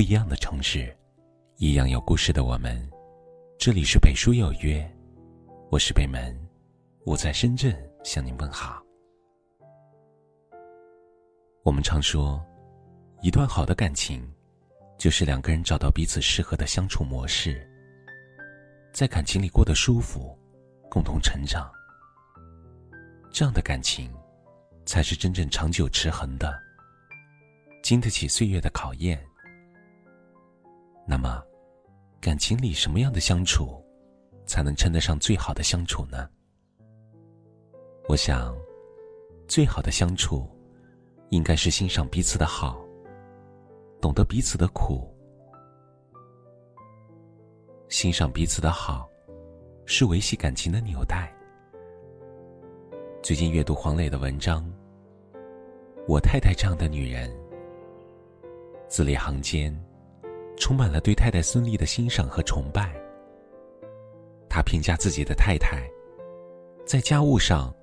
不一样的城市，一样有故事的我们。这里是北书有约，我是北门，我在深圳向您问好。我们常说，一段好的感情，就是两个人找到彼此适合的相处模式，在感情里过得舒服，共同成长。这样的感情，才是真正长久持恒的，经得起岁月的考验。那么，感情里什么样的相处，才能称得上最好的相处呢？我想，最好的相处，应该是欣赏彼此的好，懂得彼此的苦。欣赏彼此的好，是维系感情的纽带。最近阅读黄磊的文章，《我太太这样的女人》，字里行间。充满了对太太孙俪的欣赏和崇拜。他评价自己的太太，在家务上，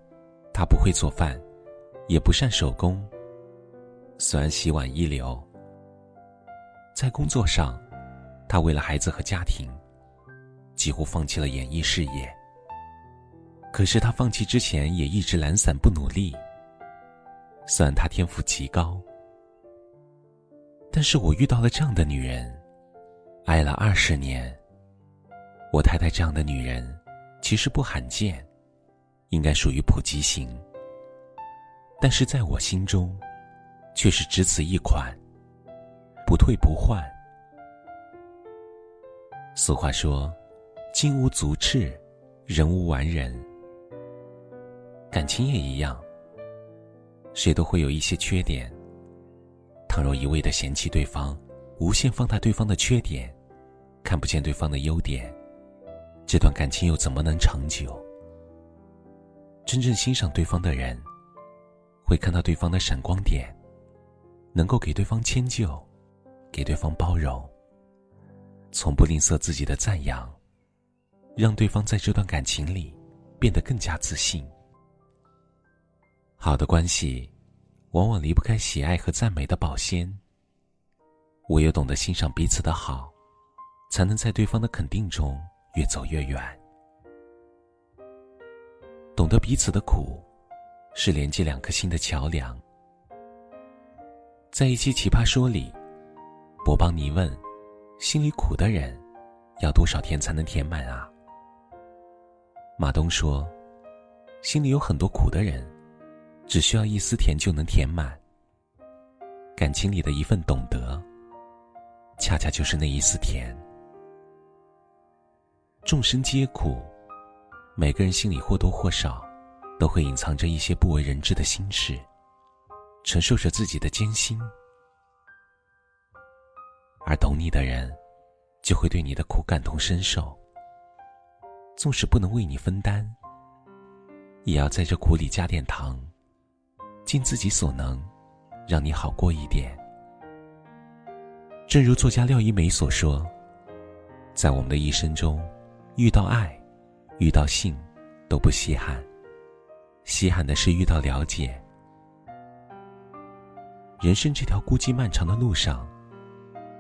她不会做饭，也不善手工，虽然洗碗一流。在工作上，他为了孩子和家庭，几乎放弃了演艺事业。可是他放弃之前也一直懒散不努力。虽然他天赋极高，但是我遇到了这样的女人。爱了二十年，我太太这样的女人，其实不罕见，应该属于普及型。但是在我心中，却是只此一款，不退不换。俗话说：“金无足赤，人无完人。”感情也一样，谁都会有一些缺点。倘若一味的嫌弃对方，无限放大对方的缺点。看不见对方的优点，这段感情又怎么能长久？真正欣赏对方的人，会看到对方的闪光点，能够给对方迁就，给对方包容，从不吝啬自己的赞扬，让对方在这段感情里变得更加自信。好的关系，往往离不开喜爱和赞美的保鲜。唯有懂得欣赏彼此的好。才能在对方的肯定中越走越远。懂得彼此的苦，是连接两颗心的桥梁。在一期《奇葩说》里，博邦尼问：“心里苦的人，要多少天才能填满啊？”马东说：“心里有很多苦的人，只需要一丝甜就能填满。感情里的一份懂得，恰恰就是那一丝甜。”众生皆苦，每个人心里或多或少都会隐藏着一些不为人知的心事，承受着自己的艰辛。而懂你的人，就会对你的苦感同身受，纵使不能为你分担，也要在这苦里加点糖，尽自己所能，让你好过一点。正如作家廖一梅所说，在我们的一生中。遇到爱，遇到性，都不稀罕。稀罕的是遇到了解。人生这条孤寂漫长的路上，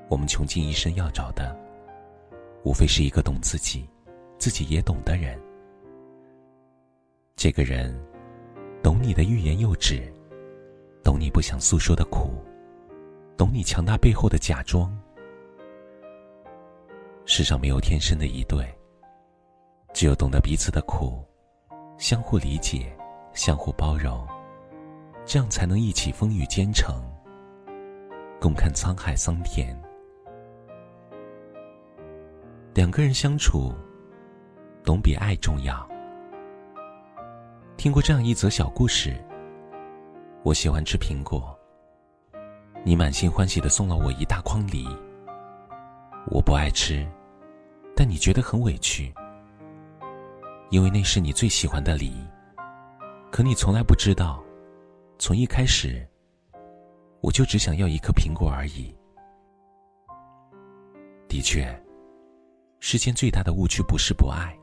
我们穷尽一生要找的，无非是一个懂自己、自己也懂的人。这个人，懂你的欲言又止，懂你不想诉说的苦，懂你强大背后的假装。世上没有天生的一对。只有懂得彼此的苦，相互理解，相互包容，这样才能一起风雨兼程，共看沧海桑田。两个人相处，懂比爱重要。听过这样一则小故事：我喜欢吃苹果，你满心欢喜的送了我一大筐梨。我不爱吃，但你觉得很委屈。因为那是你最喜欢的梨，可你从来不知道，从一开始，我就只想要一颗苹果而已。的确，世间最大的误区不是不爱，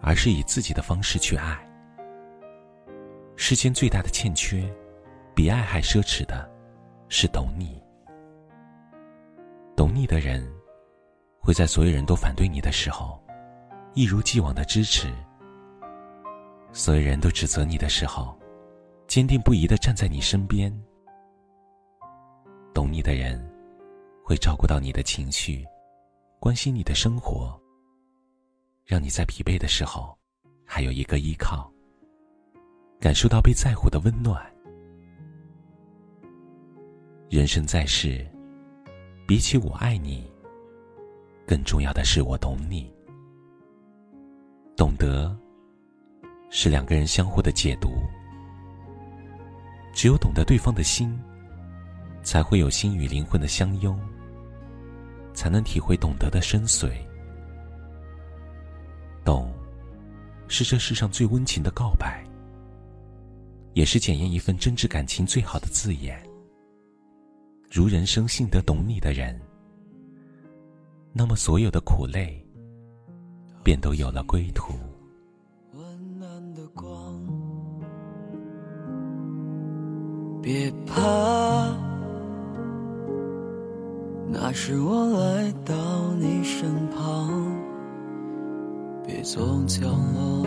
而是以自己的方式去爱。世间最大的欠缺，比爱还奢侈的，是懂你。懂你的人，会在所有人都反对你的时候，一如既往的支持；所有人都指责你的时候，坚定不移的站在你身边。懂你的人，会照顾到你的情绪，关心你的生活，让你在疲惫的时候还有一个依靠，感受到被在乎的温暖。人生在世，比起我爱你，更重要的是我懂你。懂得，是两个人相互的解读。只有懂得对方的心。才会有心与灵魂的相拥，才能体会懂得的深邃。懂，是这世上最温情的告白，也是检验一份真挚感情最好的字眼。如人生幸得懂你的人，那么所有的苦累，便都有了归途。温暖的光，别怕。那是我来到你身旁，别总角落，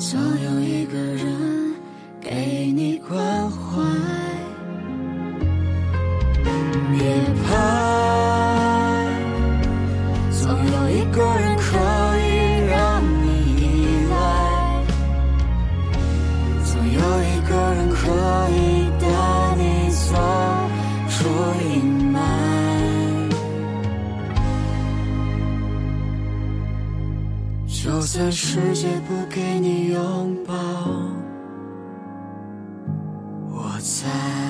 总有一个人给你关怀。别怕，总有一个人可以让你依赖，总有一个人可以带你走出阴就算世界不给你拥抱，我在。